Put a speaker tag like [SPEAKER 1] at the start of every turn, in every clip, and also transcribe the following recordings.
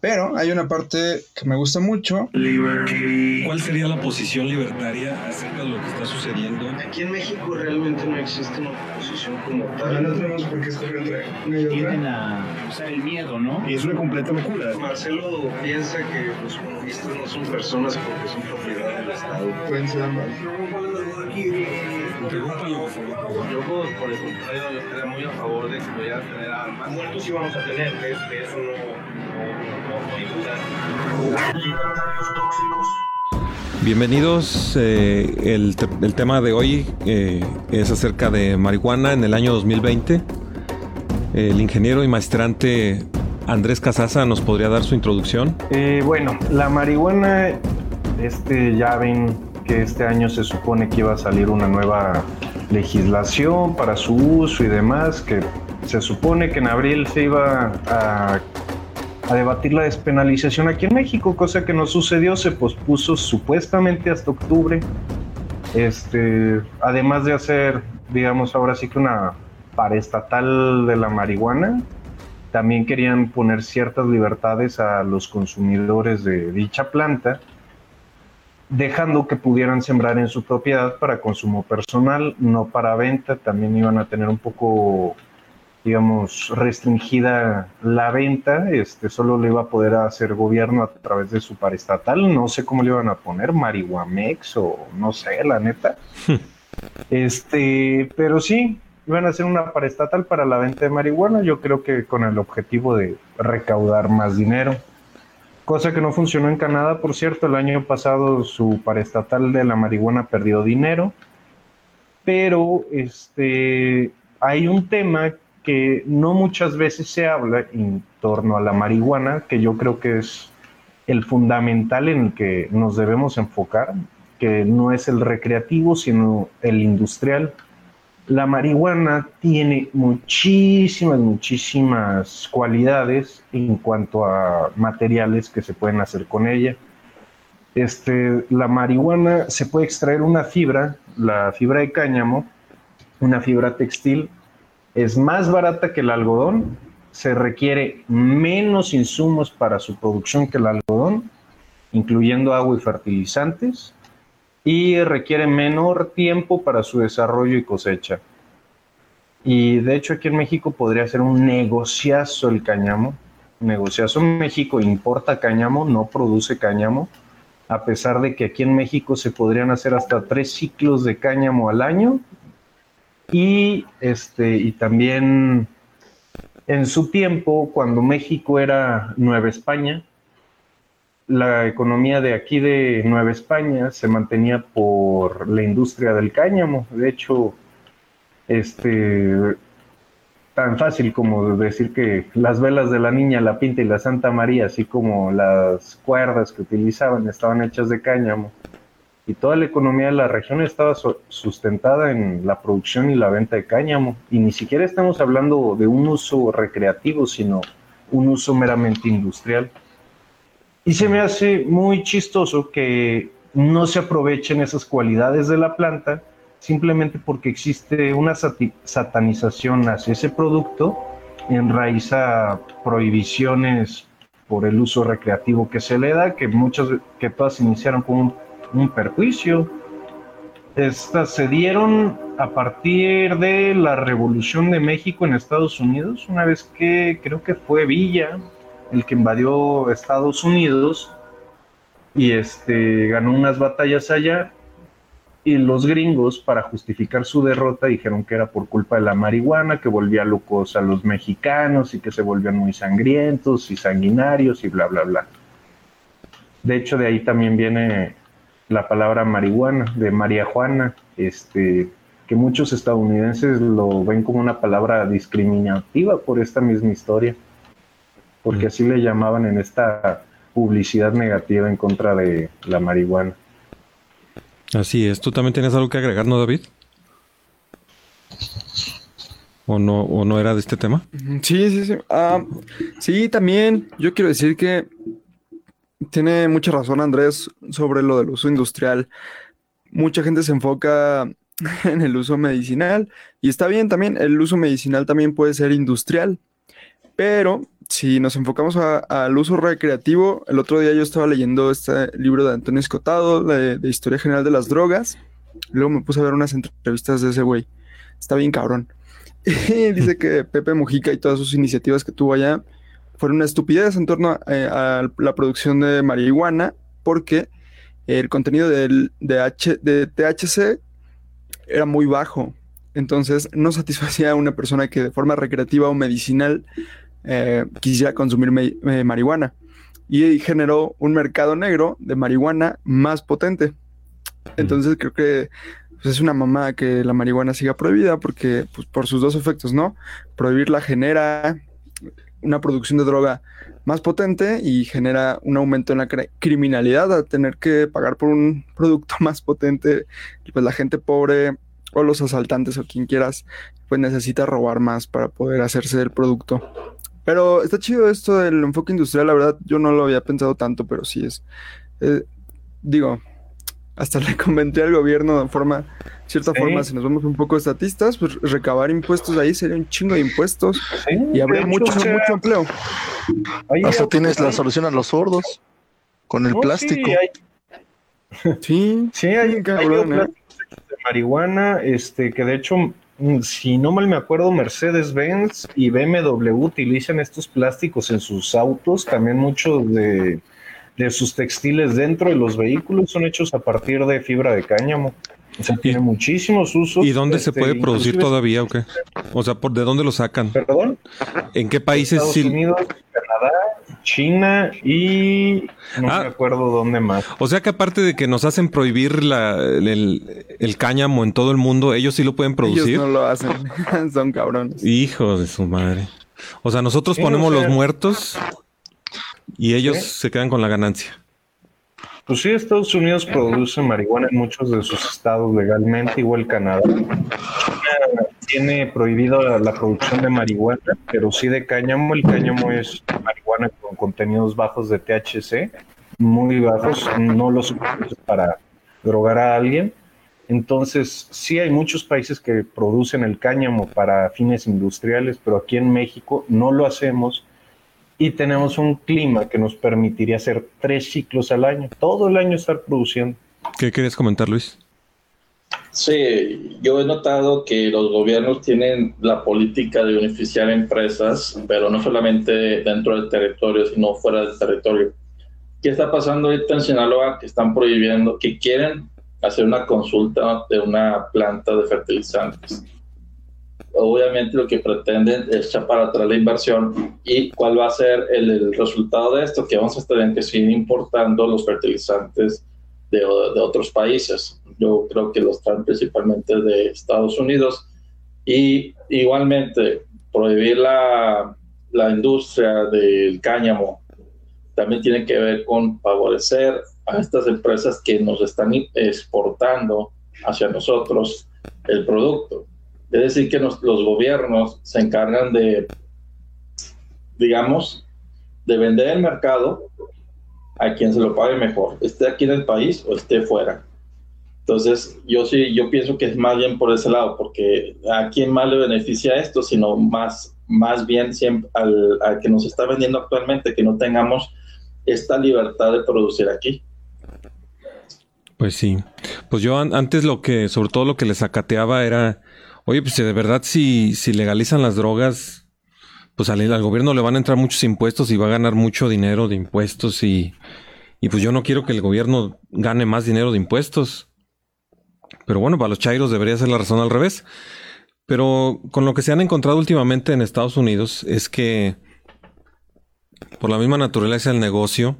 [SPEAKER 1] Pero hay una parte que me gusta mucho.
[SPEAKER 2] ¿Cuál sería la posición libertaria acerca de lo que está sucediendo?
[SPEAKER 3] Aquí en México realmente no existe una posición como tal.
[SPEAKER 1] No tenemos por qué escoger entre una y
[SPEAKER 4] Tienden
[SPEAKER 1] otra.
[SPEAKER 4] a usar el miedo, ¿no?
[SPEAKER 5] Y es una completa locura.
[SPEAKER 3] Marcelo piensa que los comunistas no son personas porque son propiedad del Estado.
[SPEAKER 1] Pueden ser ambas.
[SPEAKER 2] Por favor.
[SPEAKER 3] Yo, por por el contrario, yo estaría muy a favor de que pudieran tener armas. Muertos sí vamos a tener, de de eso no, no, no, tóxicos.
[SPEAKER 6] Bienvenidos. eh, el, te- el tema de hoy eh, es acerca de marihuana en el año 2020. El ingeniero y maestrante Andrés Casaza nos podría dar su introducción.
[SPEAKER 7] Eh, bueno, la marihuana, este, ya ven que este año se supone que iba a salir una nueva legislación para su uso y demás, que se supone que en abril se iba a, debatir la despenalización aquí en México, cosa que no sucedió, se pospuso supuestamente hasta octubre. Este, además de hacer, digamos, ahora sí que una paraestatal de la marihuana, también querían poner ciertas libertades a los consumidores de dicha planta, dejando que pudieran sembrar en su propiedad para consumo personal, no para venta. También iban a tener un poco, digamos, restringida la venta. Este, solo le iba a poder hacer gobierno a través de su paraestatal. No sé cómo le iban a poner, Marihuamex o no sé, la neta. Este, pero sí, iban a hacer una paraestatal para la venta de marihuana, yo creo que con el objetivo de recaudar más dinero. Cosa que no funcionó en Canadá, por cierto, el año pasado su paraestatal de la marihuana perdió dinero, pero este, hay un tema que no muchas veces se habla en torno a la marihuana, que yo creo que es el fundamental en el que nos debemos enfocar, que no es el recreativo, sino el industrial. La marihuana tiene muchísimas, muchísimas cualidades en cuanto a materiales que se pueden hacer con ella. Este, la marihuana se puede extraer una fibra, la fibra de cáñamo, una fibra textil, es más barata que el algodón, se requiere menos insumos para su producción que el algodón, incluyendo agua y fertilizantes, y requiere menor tiempo para su desarrollo y cosecha. Y de hecho aquí en México podría ser un negociazo el cáñamo. Negociazo México importa cáñamo, no produce cáñamo, a pesar de que aquí en México se podrían hacer hasta tres ciclos de cáñamo al año. Y este, y también en su tiempo, cuando México era Nueva España, la economía de aquí de Nueva España se mantenía por la industria del cáñamo. De hecho, este tan fácil como decir que las velas de la Niña, la Pinta y la Santa María, así como las cuerdas que utilizaban, estaban hechas de cáñamo. Y toda la economía de la región estaba su- sustentada en la producción y la venta de cáñamo. Y ni siquiera estamos hablando de un uso recreativo, sino un uso meramente industrial. Y se me hace muy chistoso que no se aprovechen esas cualidades de la planta simplemente porque existe una satanización hacia ese producto en raíz a prohibiciones por el uso recreativo que se le da, que muchas, que todas iniciaron con un, un perjuicio. Estas se dieron a partir de la Revolución de México en Estados Unidos, una vez que creo que fue Villa el que invadió Estados Unidos y este ganó unas batallas allá y los gringos para justificar su derrota dijeron que era por culpa de la marihuana que volvía locos a los mexicanos y que se volvían muy sangrientos y sanguinarios y bla bla bla. De hecho de ahí también viene la palabra marihuana de María Juana, este que muchos estadounidenses lo ven como una palabra discriminativa por esta misma historia porque así le llamaban en esta publicidad negativa en contra de la marihuana.
[SPEAKER 6] Así es. ¿Tú también tienes algo que agregar, no, David? ¿O no, o no era de este tema?
[SPEAKER 8] Sí, sí, sí. Ah, sí, también yo quiero decir que tiene mucha razón Andrés sobre lo del uso industrial. Mucha gente se enfoca en el uso medicinal y está bien también, el uso medicinal también puede ser industrial, Pero si nos enfocamos al uso recreativo, el otro día yo estaba leyendo este libro de Antonio Escotado, de, Historia General de las Drogas. Luego me puse a ver unas entrevistas de ese güey. Está bien cabrón. Dice que Pepe Mujica y todas sus iniciativas que tuvo allá fueron una estupidez en torno eh, a, la producción de marihuana, porque el contenido del, de THC era muy bajo. Entonces no satisfacía a una persona que de forma recreativa o medicinal eh, quisiera consumir eh, marihuana. Y generó un mercado negro de marihuana más potente. Entonces creo que pues, es una mamá que la marihuana siga prohibida porque pues, por sus dos efectos, ¿no? Prohibirla genera una producción de droga más potente y genera un aumento en la criminalidad a tener que pagar por un producto más potente pues la gente pobre o los asaltantes o quien quieras pues necesita robar más para poder hacerse el producto. Pero está chido esto del enfoque industrial, la verdad yo no lo había pensado tanto, pero sí es, eh, digo, hasta le comenté al gobierno de forma, cierta forma, si nos vemos un poco estatistas, pues recabar impuestos ahí sería un chingo de impuestos y habría mucho, mucho empleo.
[SPEAKER 4] Hasta tienes la solución a los sordos con el plástico.
[SPEAKER 7] Sí, sí, hay, un cabrón, ¿eh? de marihuana, este, que de hecho, si no mal me acuerdo, Mercedes-Benz y BMW utilizan estos plásticos en sus autos, también muchos de de sus textiles dentro de los vehículos son hechos a partir de fibra de cáñamo. O sea, tiene muchísimos usos.
[SPEAKER 6] ¿Y dónde se este, puede producir todavía o qué? O sea, ¿por ¿de dónde lo sacan?
[SPEAKER 7] ¿Perdón?
[SPEAKER 6] ¿En qué países?
[SPEAKER 7] Estados Unidos, China y no ah. me acuerdo dónde más.
[SPEAKER 6] O sea que aparte de que nos hacen prohibir la, el, cáñamo en todo el mundo, ellos sí lo pueden producir.
[SPEAKER 8] Ellos no lo hacen, son cabrones.
[SPEAKER 6] Hijos de su madre. O sea, nosotros ponemos los muertos y ellos se quedan con la ganancia.
[SPEAKER 7] Pues sí, Estados Unidos produce marihuana en muchos de sus estados legalmente, igual Canadá. Tiene prohibido la, producción de marihuana, pero sí de cáñamo. El cáñamo es marihuana con contenidos bajos de THC, muy bajos, no lo suficientes para drogar a alguien. Entonces, sí hay muchos países que producen el cáñamo para fines industriales, pero aquí en México no lo hacemos y tenemos un clima que nos permitiría hacer tres ciclos al año, todo el año estar produciendo.
[SPEAKER 6] ¿Qué querías comentar, Luis?
[SPEAKER 5] Sí, yo he notado que los gobiernos tienen la política de beneficiar empresas, pero no solamente dentro del territorio, sino fuera del territorio. ¿Qué está pasando ahorita en Sinaloa? Que están prohibiendo, que quieren hacer una consulta de una planta de fertilizantes obviamente lo que pretenden es echar para atrás la inversión y cuál va a ser el, resultado de esto, que vamos a tener que seguir importando los fertilizantes de, de, otros países. Yo creo que los traen principalmente de Estados Unidos y igualmente prohibir la, la industria del cáñamo también tiene que ver con favorecer a estas empresas que nos están exportando hacia nosotros el producto es decir, que los gobiernos se encargan de, digamos, de vender el mercado a quien se lo pague mejor, esté aquí en el país o esté fuera. Entonces, yo sí, yo pienso que es más bien por ese lado, porque a quién más le beneficia esto, sino más, más bien siempre al, al que nos está vendiendo actualmente, que no tengamos esta libertad de producir aquí.
[SPEAKER 6] Pues sí. Pues yo antes lo que, sobre todo lo que les acateaba era Oye, pues de verdad, si, si legalizan las drogas, pues al, al, gobierno le van a entrar muchos impuestos y va a ganar mucho dinero de impuestos y, y pues yo no quiero que el gobierno gane más dinero de impuestos. Pero bueno, para los chairos debería ser la razón al revés. Pero con lo que se han encontrado últimamente en Estados Unidos es que por la misma naturaleza del negocio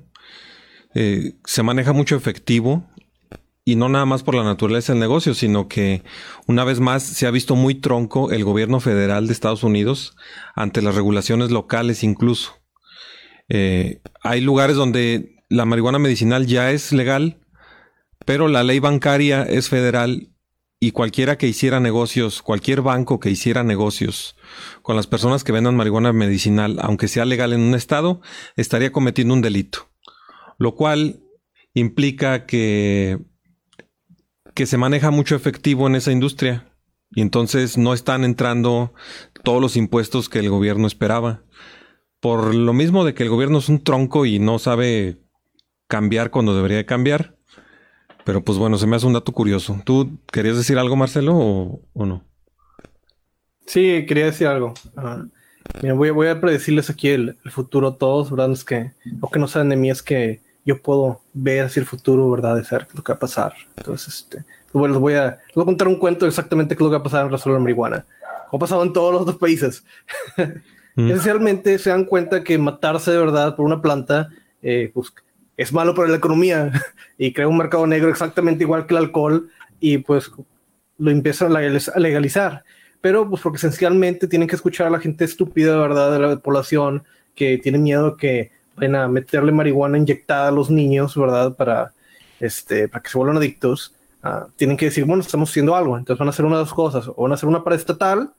[SPEAKER 6] eh, se maneja mucho efectivo y no nada más por la naturaleza del negocio, sino que una vez más se ha visto muy tronco el gobierno federal de Estados Unidos ante las regulaciones locales incluso. Eh, hay lugares donde la marihuana medicinal ya es legal, pero la ley bancaria es federal y cualquiera que hiciera negocios, cualquier banco que hiciera negocios con las personas que vendan marihuana medicinal, aunque sea legal en un estado, estaría cometiendo un delito. Lo cual implica que que se maneja mucho efectivo en esa industria y entonces no están entrando todos los impuestos que el gobierno esperaba. por lo mismo de que el gobierno es un tronco y no sabe cambiar cuando debería cambiar. Pero pues bueno, se me hace un dato curioso. ¿Tú querías decir algo, Marcelo, o, no?
[SPEAKER 9] Sí, quería decir algo. Ah, voy, voy, a predecirles aquí el, futuro a todos, ¿verdad? Es que lo que no saben de mí es que yo puedo ver así el futuro, ¿verdad? De ser lo que va a pasar. Entonces, este, pues, les voy a, les voy a contar un cuento exactamente qué es lo que va a pasar en Resolver Marihuana. Como ha pasado en todos los otros países. Mm. Esencialmente se dan cuenta que matarse de verdad por una planta eh, pues, es malo para la economía y crea un mercado negro exactamente igual que el alcohol y pues lo empiezan a legalizar. Pero pues porque esencialmente tienen que escuchar a la gente estúpida, verdad, de la población que tiene miedo que vayan a meterle marihuana inyectada a los niños, ¿verdad? Para, este, para que se vuelvan adictos. Ah, tienen que decir, bueno, estamos haciendo algo. Entonces van a hacer una de dos cosas. O van a hacer una estatal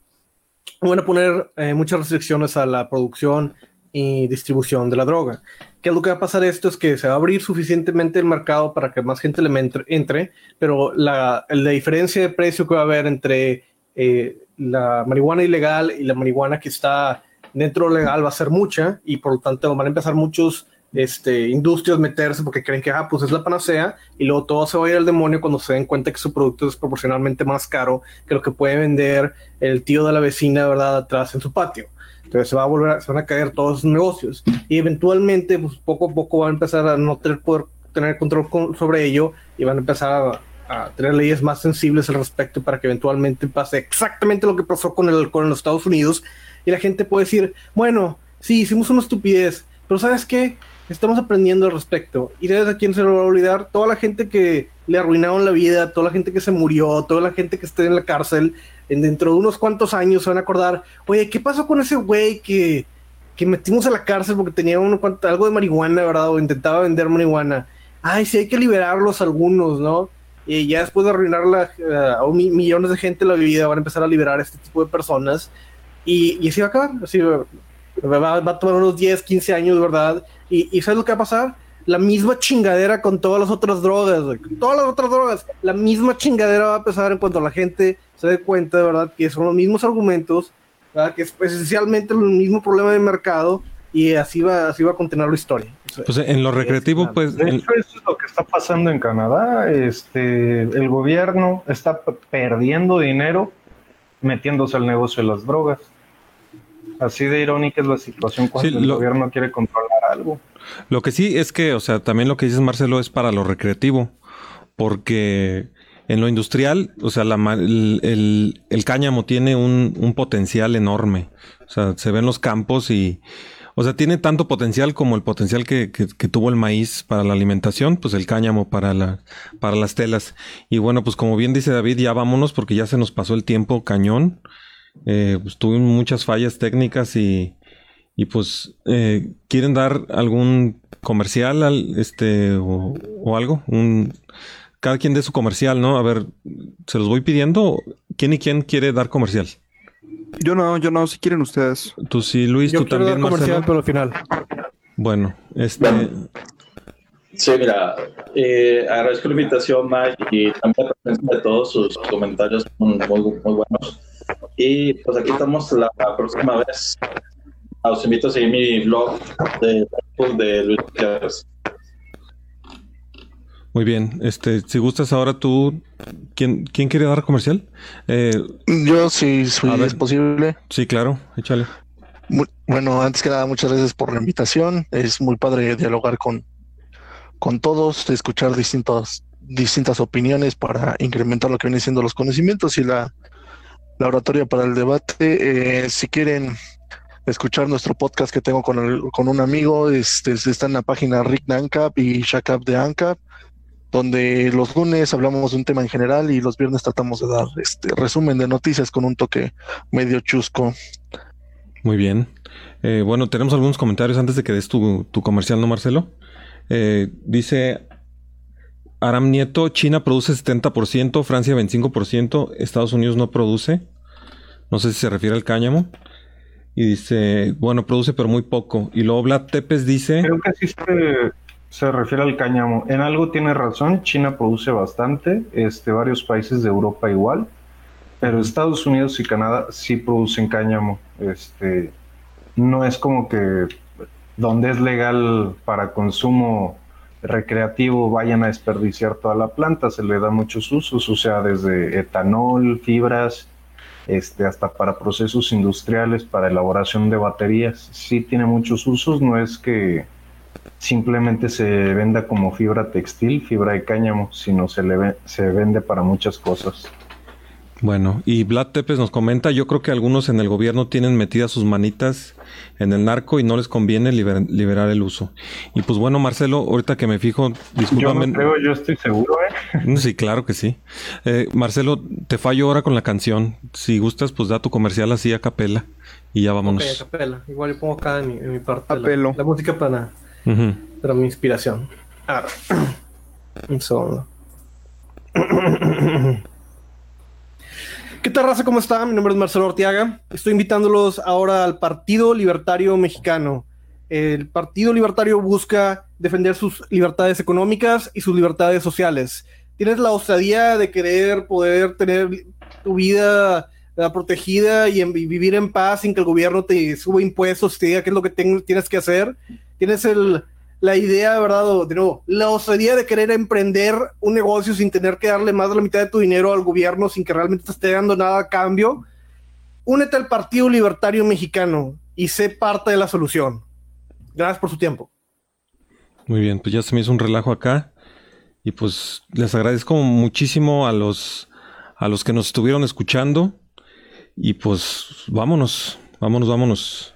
[SPEAKER 9] van a poner eh, muchas restricciones a la producción y distribución de la droga. ¿Qué es lo que va a pasar esto? Es que se va a abrir suficientemente el mercado para que más gente le entre, pero la, la, diferencia de precio que va a haber entre eh, la marihuana ilegal y la marihuana que está dentro legal va a ser mucha y por lo tanto van a empezar muchos este, industrias meterse porque creen que ah, pues es la panacea y luego todo se va a ir al demonio cuando se den cuenta que su producto es proporcionalmente más caro que lo que puede vender el tío de la vecina, ¿verdad?, atrás en su patio. Entonces se va a volver, se van a caer todos sus negocios y eventualmente, pues poco a poco van a empezar a no tener poder tener control sobre ello y van a empezar a, a, tener leyes más sensibles al respecto para que eventualmente pase exactamente lo que pasó con el alcohol en los Estados Unidos y la gente puede decir, bueno, sí, hicimos una estupidez, pero ¿sabes qué? estamos aprendiendo al respecto. Y desde a quién se lo va a olvidar, toda la gente que le arruinaron la vida, toda la gente que se murió, toda la gente que esté en la cárcel, en dentro de unos cuantos años se van a acordar, oye, ¿qué pasó con ese güey que, que metimos a la cárcel porque tenía uno, algo de marihuana, ¿verdad? O intentaba vender marihuana. Ay, sí, hay que liberarlos algunos, ¿no? Y ya después de arruinar la, eh, a millones de gente la vida, van a empezar a liberar a este tipo de personas. Y, y así va a acabar. Así va, va, va a tomar unos 10, 15 años, ¿verdad? Y, y ¿sabes lo que va a pasar? La misma chingadera con todas las otras drogas, Todas las otras drogas. La misma chingadera va a pasar en cuanto la gente se dé cuenta, de verdad, que son los mismos argumentos, ¿verdad? que es esencialmente el mismo problema de mercado y así va, así va a continuar la historia.
[SPEAKER 6] Pues en lo recreativo, pues.
[SPEAKER 7] De hecho, eso es lo que está pasando en Canadá. Este, el gobierno está perdiendo dinero metiéndose al negocio de las drogas. Así de irónica es la situación cuando el gobierno quiere controlar algo.
[SPEAKER 6] Lo que sí es que, o sea, también lo que dices Marcelo es para lo recreativo, porque en lo industrial, o sea, el, cáñamo tiene un, potencial enorme. O sea, se ven los campos y, o sea, tiene tanto potencial como el potencial que, tuvo el maíz para la alimentación, pues el cáñamo para, la, para las telas. Y bueno, pues como bien dice David, ya vámonos porque ya se nos pasó el tiempo cañón. Eh, pues tuvimos muchas fallas técnicas y, y pues eh, quieren dar algún comercial al, este o, algo un cada quien de su comercial no a ver se los voy pidiendo quién y quién quiere dar comercial
[SPEAKER 8] yo no yo no si quieren ustedes.
[SPEAKER 6] Tú sí Luis tú también
[SPEAKER 9] dar comercial pero al final.
[SPEAKER 6] Bueno este
[SPEAKER 5] Sí, mira, eh, agradezco la invitación, Mike, y también la presencia de todos sus comentarios muy, muy, muy buenos. Y pues aquí estamos la, próxima vez. Os invito a seguir mi blog de, de Luis Gutiérrez.
[SPEAKER 6] Muy bien, este, si gustas ahora tú, ¿quién, quién quiere dar comercial?
[SPEAKER 4] Eh, Yo sí, si es posible.
[SPEAKER 6] Sí, claro, échale.
[SPEAKER 4] bueno, antes que nada, muchas gracias por la invitación. Es muy padre dialogar con, con todos, escuchar distintas, distintas opiniones para incrementar lo que vienen siendo los conocimientos y la la oratoria para el debate. Eh, si quieren escuchar nuestro podcast que tengo con, un amigo, este, está en la página Rick de ANCAP y Shakap de ANCAP, donde los lunes hablamos de un tema en general y los viernes tratamos de dar este resumen de noticias con un toque medio chusco.
[SPEAKER 6] Muy bien. Eh, bueno, tenemos algunos comentarios antes de que des tu, tu comercial, ¿no, Marcelo? Eh, dice Aram Nieto, China produce 70%, Francia 25%, Estados Unidos no produce. No sé si se refiere al cáñamo. Y dice, bueno, produce pero muy poco. Y luego Vlad dice...
[SPEAKER 7] Creo que sí se, refiere al cáñamo. En algo tiene razón, China produce bastante, este, varios países de Europa igual, pero Estados Unidos y Canadá sí producen cáñamo. Este, no es como que donde es legal para consumo recreativo vayan a desperdiciar toda la planta, se le da muchos usos, o sea, desde etanol, fibras, este, hasta para procesos industriales, para elaboración de baterías. Sí tiene muchos usos, no es que simplemente se venda como fibra textil, fibra de cáñamo, sino se, le se vende para muchas cosas.
[SPEAKER 6] Bueno, y Vlad Tepes nos comenta, yo creo que algunos en el gobierno tienen metidas sus manitas en el narco y no les conviene liberar el uso. Y pues bueno, Marcelo, ahorita que me fijo,
[SPEAKER 7] discúlpame. Yo creo, yo estoy seguro, ¿eh?
[SPEAKER 6] Sí, claro que sí. Eh, Marcelo, te fallo ahora con la canción. Si gustas, pues da tu comercial así a capela y ya vámonos.
[SPEAKER 9] a capela. Igual yo pongo acá en mi, parte
[SPEAKER 8] la,
[SPEAKER 9] la, música para, para mi inspiración. Ah, un segundo. ¿Qué tal, raza? ¿Cómo está? Mi nombre es Marcelo Ortiaga. Estoy invitándolos ahora al Partido Libertario Mexicano. El Partido Libertario busca defender sus libertades económicas y sus libertades sociales. Tienes la osadía de querer poder tener tu vida eh, protegida y, vivir en paz sin que el gobierno te suba impuestos te diga qué es lo que tienes que hacer. Tienes el, la idea, ¿verdad? De nuevo, la osadía de querer emprender un negocio sin tener que darle más de la mitad de tu dinero al gobierno, sin que realmente te esté dando nada a cambio, únete al Partido Libertario Mexicano y sé parte de la solución. Gracias por su tiempo.
[SPEAKER 6] Muy bien, pues ya se me hizo un relajo acá. Y pues les agradezco muchísimo a los, a los que nos estuvieron escuchando. Y pues vámonos, vámonos, vámonos.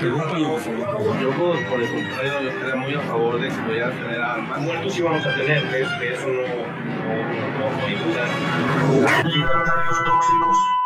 [SPEAKER 3] Yo, por el contrario, yo estaría muy a favor de que vaya a tener armas. Muertos sí vamos a tener, de eso no, no, no, no hay duda. Libertarios tóxicos.